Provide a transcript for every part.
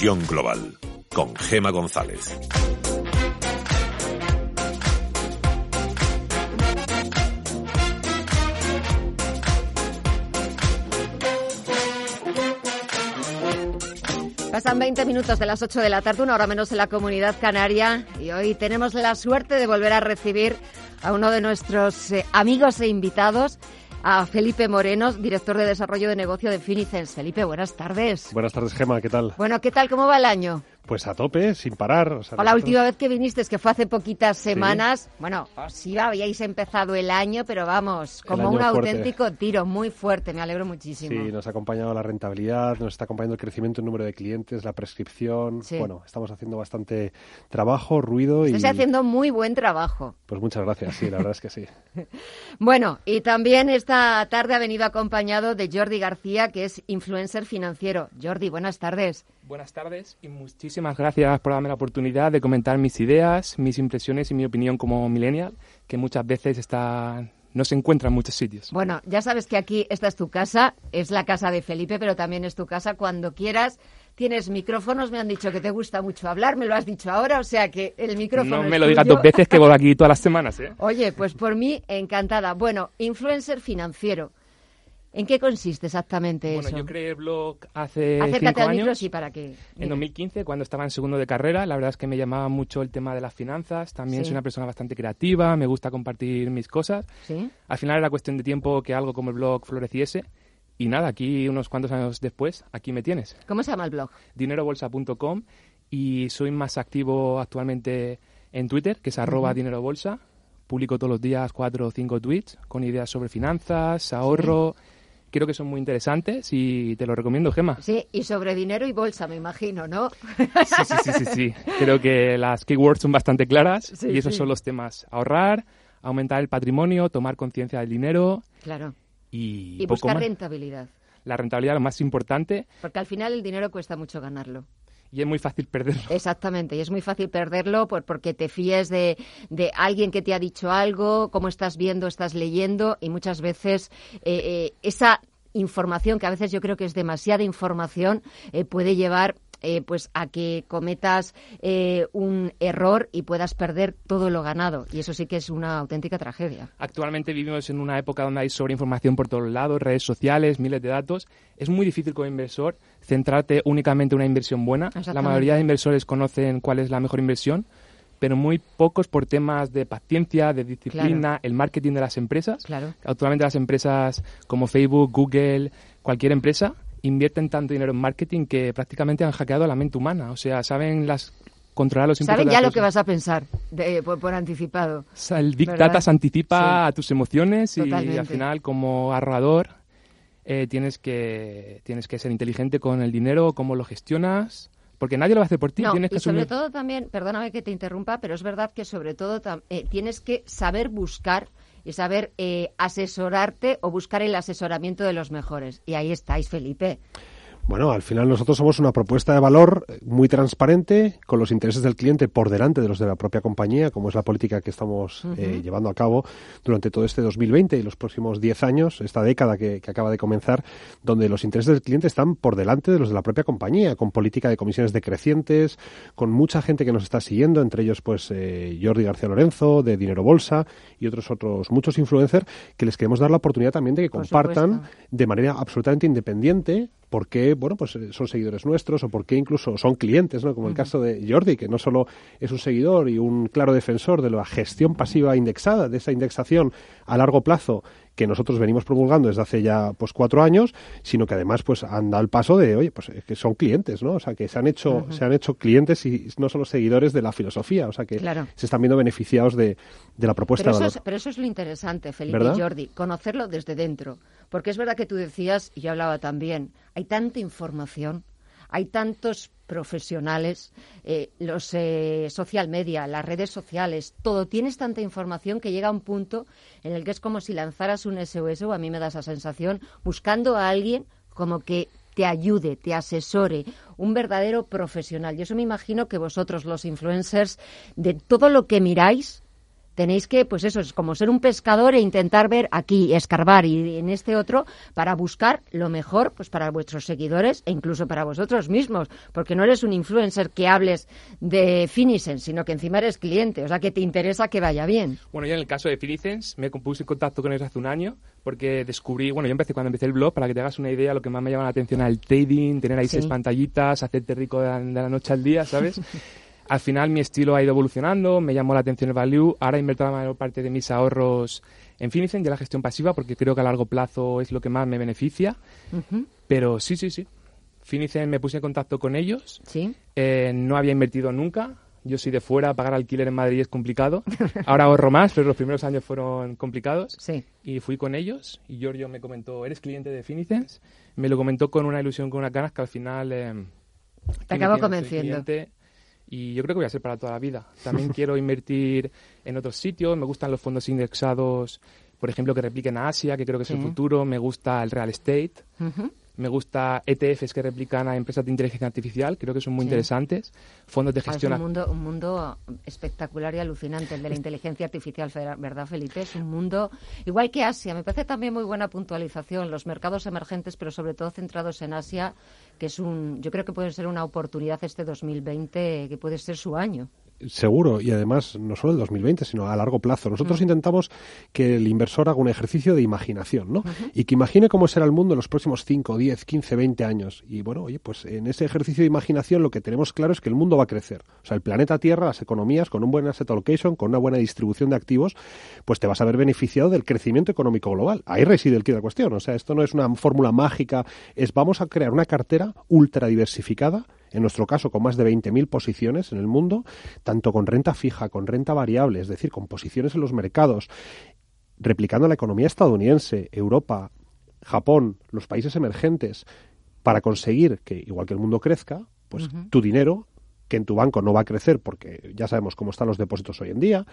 Global con Gema González. Pasan 20 minutos de las 8 de la tarde, una hora menos en la comunidad canaria, y hoy tenemos la suerte de volver a recibir a uno de nuestros eh, amigos e invitados, a Felipe Moreno, director de desarrollo de negocio de Finicens. Felipe, buenas tardes. Buenas tardes, Gema, ¿qué tal? Bueno, ¿qué tal? ¿Cómo va el año? Pues a tope, sin parar. O, la última vez que viniste, que fue hace poquitas semanas, bueno, sí habíais empezado el año, pero vamos, como un auténtico tiro, muy fuerte, me alegro muchísimo. Sí, nos ha acompañado la rentabilidad, nos está acompañando el crecimiento en número de clientes, la prescripción. Bueno, estamos haciendo bastante trabajo, ruido y... Estás haciendo muy buen trabajo. Pues muchas gracias, sí, la verdad es que sí. bueno, y también esta tarde ha venido acompañado de Jordi García, que es influencer financiero. Jordi, buenas tardes. Buenas tardes y muchísimas gracias por darme la oportunidad de comentar mis ideas, mis impresiones y mi opinión como millennial, que muchas veces está, no se encuentra en muchos sitios. Bueno, ya sabes que aquí esta es tu casa, es la casa de Felipe, pero también es tu casa cuando quieras. Tienes micrófonos, me han dicho que te gusta mucho hablar, me lo has dicho ahora, o sea que el micrófono. No me lo digas dos veces que voy aquí todas las semanas, ¿eh? Oye, pues por mí encantada. Bueno, influencer financiero. ¿En qué consiste exactamente eso? Bueno, yo creé el blog hace cinco al años. sí, para que... En 2015, cuando estaba en segundo de carrera, la verdad es que me llamaba mucho el tema de las finanzas. También soy una persona bastante creativa, me gusta compartir mis cosas. ¿Sí? Al final era cuestión de tiempo que algo como el blog floreciese. Y nada, aquí unos cuantos años después, aquí me tienes. ¿Cómo se llama el blog? Dinerobolsa.com y soy más activo actualmente en Twitter, que es arroba dinerobolsa. Publico todos los días cuatro o cinco tweets con ideas sobre finanzas, ahorro creo que son muy interesantes y te lo recomiendo, Gema. Sí, y sobre dinero y bolsa, me imagino, ¿no? Sí, sí, sí, sí, Creo que las keywords son bastante claras y esos son los temas. Ahorrar, aumentar el patrimonio, tomar conciencia del dinero. Claro. Y, y buscar rentabilidad. La rentabilidad, lo más importante. Porque al final el dinero cuesta mucho ganarlo y es muy fácil perderlo. Exactamente, y es muy fácil perderlo pues, porque te fíes de, de, alguien que te ha dicho algo, cómo estás viendo, estás leyendo, y muchas veces eh, eh, esa información, que a veces yo creo que es demasiada información, eh, puede llevar eh, pues a que cometas eh, un error y puedas perder todo lo ganado. Y eso sí que es una auténtica tragedia. Actualmente vivimos en una época donde hay sobreinformación por todos lados, redes sociales, miles de datos. Es muy difícil como inversor centrarte únicamente en una inversión buena. La mayoría de inversores conocen cuál es la mejor inversión, pero muy pocos por temas de paciencia, de disciplina, el marketing de las empresas. Claro. Actualmente las empresas como Facebook, Google, cualquier empresa invierten tanto dinero en marketing que prácticamente han hackeado la mente humana. O sea, saben las controlar los Saben ya lo que vas a pensar por, anticipado. el Big Data se anticipa a tus emociones y al final como ahorrador eh, tienes que tienes que ser inteligente con el dinero, cómo lo gestionas, porque nadie lo va a hacer por ti. tienes que y sobre todo también, perdóname que te interrumpa, pero es verdad que sobre todo eh, tienes que saber buscar y saber eh, asesorarte o buscar el asesoramiento de los mejores. Y ahí estáis, Felipe. Bueno, al final nosotros somos una propuesta de valor muy transparente, con los intereses del cliente por delante de los de la propia compañía, como es la política que estamos eh, llevando a cabo durante todo este 2020 y los próximos 10 años, esta década que, acaba de comenzar, donde los intereses del cliente están por delante de los de la propia compañía, con política de comisiones decrecientes, con mucha gente que nos está siguiendo, entre ellos pues eh, Jordi García Lorenzo, de Dinero Bolsa y otros otros muchos influencers que les queremos dar la oportunidad también de que compartan de manera absolutamente independiente por qué, bueno, pues eh, son seguidores nuestros o por qué incluso son clientes, ¿no? Como el caso de Jordi, que no solo es un seguidor y un claro defensor de la gestión pasiva indexada, de esa indexación a largo plazo que nosotros venimos promulgando desde hace ya pues cuatro años, sino que además pues han dado el paso de, oye, pues que son clientes, ¿no? O sea, que se han hecho, se han hecho clientes y no solo seguidores de la filosofía, o sea, que se están viendo beneficiados de, la propuesta pero de eso, Es, pero eso es lo interesante, Felipe y Jordi, conocerlo desde dentro. Porque es verdad que tú decías, y yo hablaba también, hay tanta información, hay tantos profesionales, eh, los eh, social media, las redes sociales, todo. Tienes tanta información que llega a un punto en el que es como si lanzaras un SOS, o a mí me da esa sensación, buscando a alguien como que te ayude, te asesore, un verdadero profesional. Y eso me imagino que vosotros, los influencers, de todo lo que miráis, tenéis que, pues eso, es como ser un pescador e intentar ver aquí, escarbar y en este otro para buscar lo mejor pues para vuestros seguidores e incluso para vosotros mismos, porque no eres un influencer que hables de Finicens, sino que encima eres cliente, o sea que te interesa que vaya bien. Bueno, yo en el caso de Finicens me puse en contacto con ellos hace un año porque descubrí, bueno, yo empecé cuando empecé el blog, para que te hagas una idea, lo que más me llama la atención es el trading, tener ahí seis pantallitas, hacerte rico de la noche al día, ¿sabes? Al final mi estilo ha ido evolucionando, me llamó la atención el value, ahora invierto la mayor parte de mis ahorros en Finicent y la gestión pasiva porque creo que a largo plazo es lo que más me beneficia. Pero sí, sí, sí. Finicent me puse en contacto con ellos. Sí. Eh, no había invertido nunca. Yo soy de fuera, pagar alquiler en Madrid es complicado. Ahora ahorro más, pero los primeros años fueron complicados. Sí. Y fui con ellos y Giorgio me comentó, ¿eres cliente de Finicens? Me lo comentó con una ilusión, con unas ganas que al final... Eh, Te acabo convenciendo y yo creo que voy a ser para toda la vida. También quiero invertir en otros sitios, me gustan los fondos indexados, por ejemplo, que repliquen a Asia, que creo que es el futuro, me gusta el real estate. Me gusta ETFs que replican a empresas de inteligencia artificial, creo que son muy interesantes. Fondos de gestión. Es un mundo, un mundo espectacular y alucinante, el de la inteligencia artificial, ¿verdad, Felipe? Es un mundo igual que Asia. Me parece también muy buena puntualización. Los mercados emergentes, pero sobre todo centrados en Asia, que es un. Yo creo que puede ser una oportunidad este 2020, que puede ser su año seguro y además no solo el 2020 sino a largo plazo. Nosotros intentamos que el inversor haga un ejercicio de imaginación, ¿no? Y que imagine cómo será el mundo en los próximos 5, 10, 15, 20 años. Y bueno, oye, pues en ese ejercicio de imaginación lo que tenemos claro es que el mundo va a crecer. O sea, el planeta Tierra, las economías, con un buen asset allocation, con una buena distribución de activos, pues te vas a ver beneficiado del crecimiento económico global. Ahí reside el quid de la cuestión. O sea, esto no es una fórmula mágica, es vamos a crear una cartera ultra diversificada en nuestro caso con más de 20.000 posiciones en el mundo, tanto con renta fija, con renta variable, es decir, con posiciones en los mercados, replicando la economía estadounidense, Europa, Japón, los países emergentes, para conseguir que, igual que el mundo crezca, pues tu dinero, que en tu banco no va a crecer porque ya sabemos cómo están los depósitos hoy en día,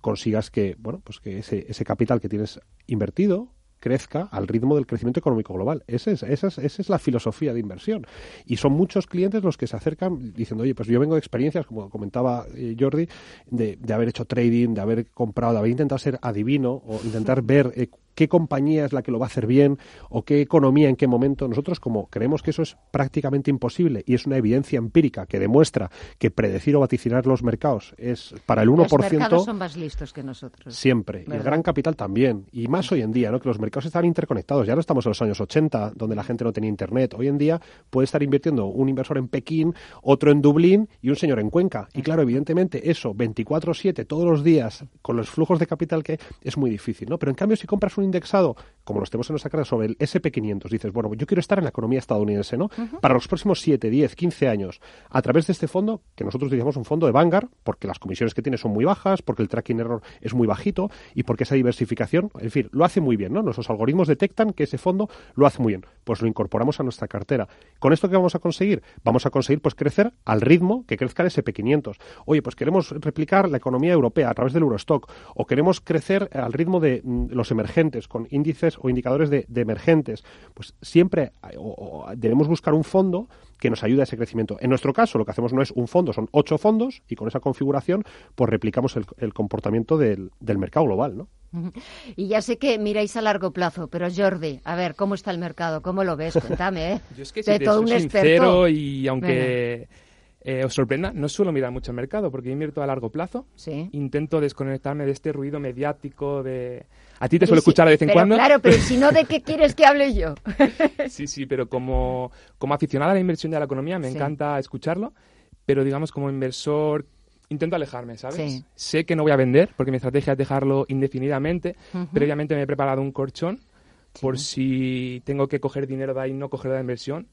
consigas que, bueno, pues que ese, ese capital que tienes invertido crezca al ritmo del crecimiento económico global. Esa es, esa, es, esa es la filosofía de inversión. Y son muchos clientes los que se acercan diciendo, oye, pues yo vengo de experiencias, como comentaba eh, Jordi, de, de, haber hecho trading, de haber comprado, de haber intentado ser adivino o intentar ver eh, qué compañía es la que lo va a hacer bien o qué economía en qué momento. Nosotros, como creemos que eso es prácticamente imposible y es una evidencia empírica que demuestra que predecir o vaticinar los mercados es para el 1%. Los mercados son más listos que nosotros. Siempre. Y el gran capital también. Y más hoy en día, ¿no? que los mercados están interconectados. Ya no estamos en los años 80, donde la gente no tenía internet. Hoy en día puede estar invirtiendo un inversor en Pekín, otro en Dublín y un señor en Cuenca. Y claro, evidentemente, eso 24-7 todos los días, con los flujos de capital que es muy difícil. ¿no? Pero en cambio, si compras un indexado, como los tenemos en nuestra cara, sobre el SP500, dices, bueno, yo quiero estar en la economía estadounidense, ¿no? Para los próximos 7, 10, 15 años, a través de este fondo, que nosotros decimos un fondo de Vanguard, porque las comisiones que tiene son muy bajas, porque el tracking error es muy bajito y porque esa diversificación, en fin, lo hace muy bien, ¿no? Nuestros algoritmos detectan que ese fondo lo hace muy bien, pues lo incorporamos a nuestra cartera. ¿Con esto qué vamos a conseguir? Vamos a conseguir, pues, crecer al ritmo que crezca el SP500. Oye, pues queremos replicar la economía europea a través del Eurostock, o queremos crecer al ritmo de mm, los emergentes, con índices o indicadores de, emergentes, pues siempre debemos buscar un fondo que nos ayude a ese crecimiento. En nuestro caso, lo que hacemos no es un fondo, son ocho fondos y con esa configuración pues replicamos el, comportamiento del, mercado global, ¿no? Y ya sé que miráis a largo plazo, pero Jordi, a ver, ¿cómo está el mercado? ¿Cómo lo ves? Cuéntame, ¿eh? Yo es que si todo un sincero y aunque... Eh, os sorprenda, no suelo mirar mucho el mercado porque invierto a largo plazo. Sí. Intento desconectarme de este ruido mediático de... A ti te suelo escuchar de vez en cuando. Claro, pero si no, ¿de qué quieres que hable yo? sí, sí, pero como, como aficionada a la inversión y a la economía me encanta escucharlo, pero digamos como inversor intento alejarme, ¿sabes? Sé que no voy a vender porque mi estrategia es dejarlo indefinidamente. Previamente me he preparado un colchón por si tengo que coger dinero de ahí no coger de la inversión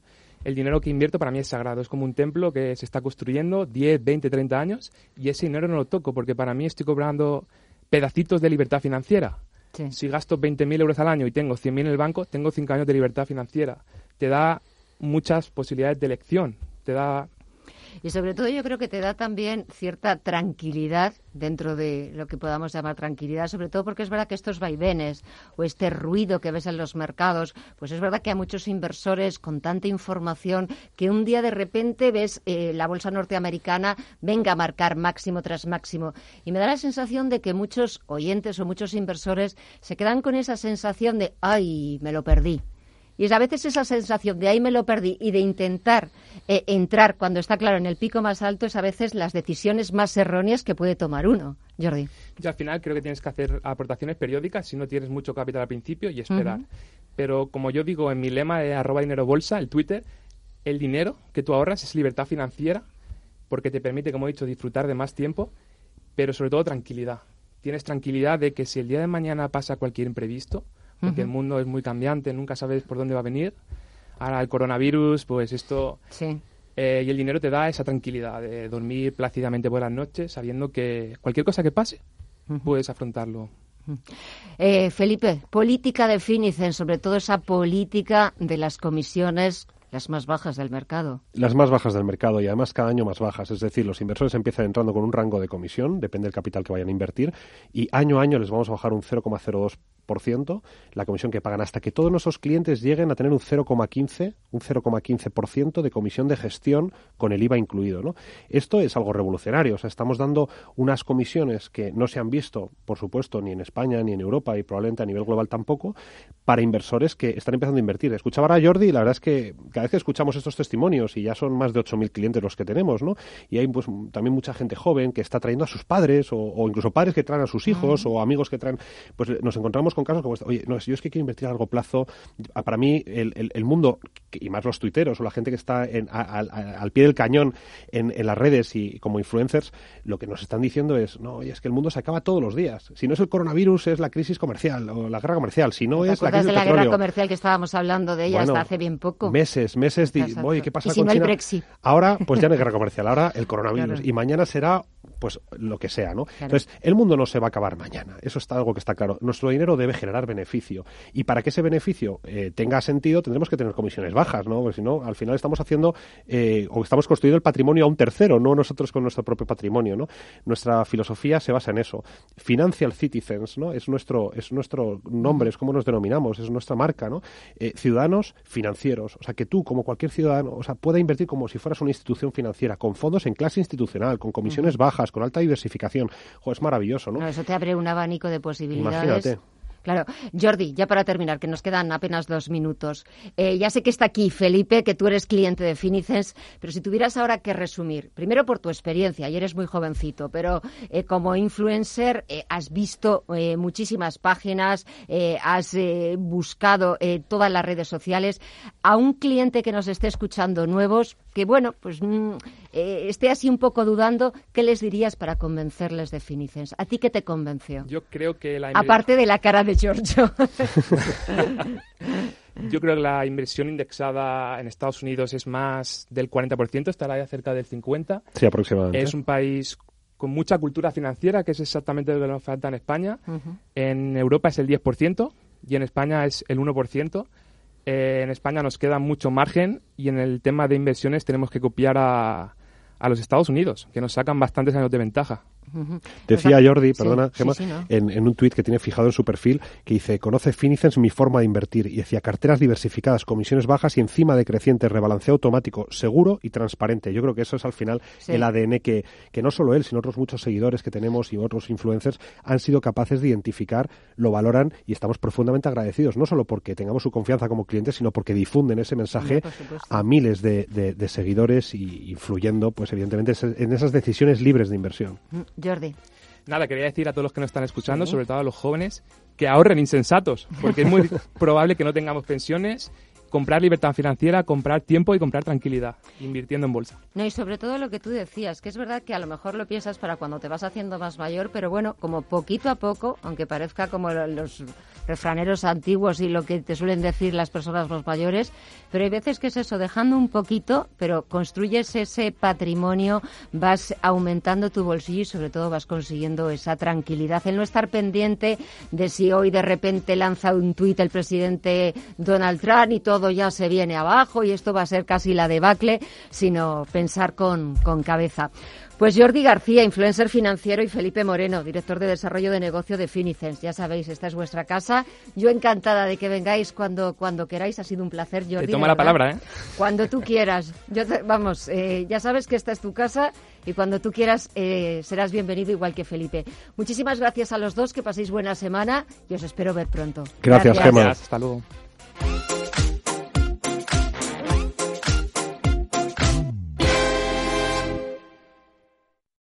el dinero que invierto para mí es sagrado. Es como un templo que se está construyendo 10, 20, 30 años y ese dinero no lo toco porque para mí estoy cobrando pedacitos de libertad financiera. Si gasto 20.000 euros al año y tengo 100.000 en el banco, tengo 5 años de libertad financiera. Te da muchas posibilidades de elección. Te da Y sobre todo yo creo que te da también cierta tranquilidad dentro de lo que podamos llamar tranquilidad, sobre todo porque es verdad que estos vaivenes o este ruido que ves en los mercados, pues es verdad que hay muchos inversores con tanta información que un día de repente ves eh, la bolsa norteamericana venga a marcar máximo tras máximo. Y me da la sensación de que muchos oyentes o muchos inversores se quedan con esa sensación de, ay, me lo perdí. Y es a veces esa sensación de ahí me lo perdí y de intentar eh, entrar cuando está claro en el pico más alto es a veces las decisiones más erróneas que puede tomar uno. Jordi. Y al final creo que tienes que hacer aportaciones periódicas si no tienes mucho capital al principio y esperar. Pero como yo digo en mi lema de arroba dinero bolsa, el Twitter, el dinero que tú ahorras es libertad financiera porque te permite, como he dicho, disfrutar de más tiempo, pero sobre todo tranquilidad. Tienes tranquilidad de que si el día de mañana pasa cualquier imprevisto, porque el mundo es muy cambiante, nunca sabes por dónde va a venir. Ahora el coronavirus, pues esto... Sí. Eh, y el dinero te da esa tranquilidad de dormir plácidamente por las noches, sabiendo que cualquier cosa que pase, puedes afrontarlo. Eh, Felipe, política de Finicen, sobre todo esa política de las comisiones las más bajas del mercado. Las más bajas del mercado y además cada año más bajas. Es decir, los inversores empiezan entrando con un rango de comisión, depende del capital que vayan a invertir, y año a año les vamos a bajar un 0,02 la comisión que pagan hasta que todos nuestros clientes lleguen a tener un 0,15 un 0,15% de comisión de gestión con el IVA incluido, ¿no? Esto es algo revolucionario, o sea, estamos dando unas comisiones que no se han visto, por supuesto, ni en España ni en Europa y probablemente a nivel global tampoco, para inversores que están empezando a invertir. Escuchaba ahora a Jordi y la verdad es que cada vez que escuchamos estos testimonios y ya son más de 8.000 clientes los que tenemos, ¿no? Y hay pues también mucha gente joven que está trayendo a sus padres o, incluso padres que traen a sus hijos o amigos que traen, pues nos encontramos con casos como este. Oye, no, yo es que quiero invertir a largo plazo. Para mí, el, mundo, y más los tuiteros o la gente que está al pie del cañón en, las redes y como influencers, lo que nos están diciendo es, no, oye, es que el mundo se acaba todos los días. Si no es el coronavirus, es la crisis comercial o la guerra comercial. Si no es la crisis de la guerra comercial que estábamos hablando de ella hasta hace bien poco? Meses, meses. De, oye, ¿qué pasa ¿Y si no Hay Brexit? Ahora, pues ya no hay guerra comercial. Ahora el coronavirus. Y mañana será pues lo que sea, ¿no? Entonces, el mundo no se va a acabar mañana, eso está algo que está claro. Nuestro dinero debe generar beneficio y para que ese beneficio eh, tenga sentido tendremos que tener comisiones bajas, ¿no? Porque si no, al final estamos haciendo eh, o estamos construyendo el patrimonio a un tercero, no nosotros con nuestro propio patrimonio, ¿no? Nuestra filosofía se basa en eso. Financial Citizens, ¿no? Es nuestro es nuestro nombre, es como nos denominamos, es nuestra marca, ¿no? Eh, ciudadanos financieros, o sea, que tú como cualquier ciudadano, o sea, pueda invertir como si fueras una institución financiera con fondos en clase institucional, con comisiones bajas, con alta diversificación. es maravilloso, ¿no? Eso te abre un abanico de posibilidades. Imagínate. Claro. Jordi, ya para terminar, que nos quedan apenas dos minutos. Eh, ya sé que está aquí Felipe, que tú eres cliente de Finicens, pero si tuvieras ahora que resumir, primero por tu experiencia, y eres muy jovencito, pero eh, como influencer eh, has visto muchísimas páginas, has buscado todas las redes sociales. A un cliente que nos esté escuchando nuevos, que bueno, pues mm, esté así un poco dudando, ¿qué les dirías para convencerles de Finicens? ¿A ti qué te convenció? Yo creo que la... Aparte de la cara de Giorgio. Yo creo que la inversión indexada en Estados Unidos es más del 40%, estará ya cerca del 50%. Sí, aproximadamente. Es un país con mucha cultura financiera, que es exactamente lo que nos falta en España. En Europa es el 10% y en España es el 1%. Eh, en España nos queda mucho margen y en el tema de inversiones tenemos que copiar a, a los Estados Unidos, que nos sacan bastantes años de ventaja. Decía Jordi, perdona, en, un tuit que tiene fijado en su perfil, que dice, conoce Finicens mi forma de invertir, y decía, carteras diversificadas, comisiones bajas y encima de creciente, rebalanceo automático, seguro y transparente. Yo creo que eso es al final el ADN que, que no solo él, sino otros muchos seguidores que tenemos y otros influencers han sido capaces de identificar, lo valoran y estamos profundamente agradecidos, no solo porque tengamos su confianza como clientes, sino porque difunden ese mensaje a miles de, de seguidores y influyendo, pues evidentemente, en esas decisiones libres de inversión. Jordi. Nada, quería decir a todos los que nos están escuchando, sobre todo a los jóvenes, que ahorren insensatos, porque es muy probable que no tengamos pensiones comprar libertad financiera, comprar tiempo y comprar tranquilidad, invirtiendo en bolsa. No, y sobre todo lo que tú decías, que es verdad que a lo mejor lo piensas para cuando te vas haciendo más mayor, pero bueno, como poquito a poco, aunque parezca como los refraneros antiguos y lo que te suelen decir las personas más mayores, pero hay veces que es eso, dejando un poquito, pero construyes ese patrimonio, vas aumentando tu bolsillo y sobre todo vas consiguiendo esa tranquilidad, el no estar pendiente de si hoy de repente lanza un tuit el presidente Donald Trump y todo todo ya se viene abajo y esto va a ser casi la debacle, sino pensar con, con cabeza. Pues Jordi García, influencer financiero, y Felipe Moreno, director de desarrollo de negocio de Finicens. Ya sabéis, esta es vuestra casa. Yo encantada de que vengáis cuando, cuando queráis. Ha sido un placer, Jordi. Te toma la palabra, ¿eh? Cuando tú quieras. Yo vamos, eh, ya sabes que esta es tu casa y cuando tú quieras eh, serás bienvenido igual que Felipe. Muchísimas gracias a los dos, que paséis buena semana y os espero ver pronto. Gracias, gracias. Hasta luego.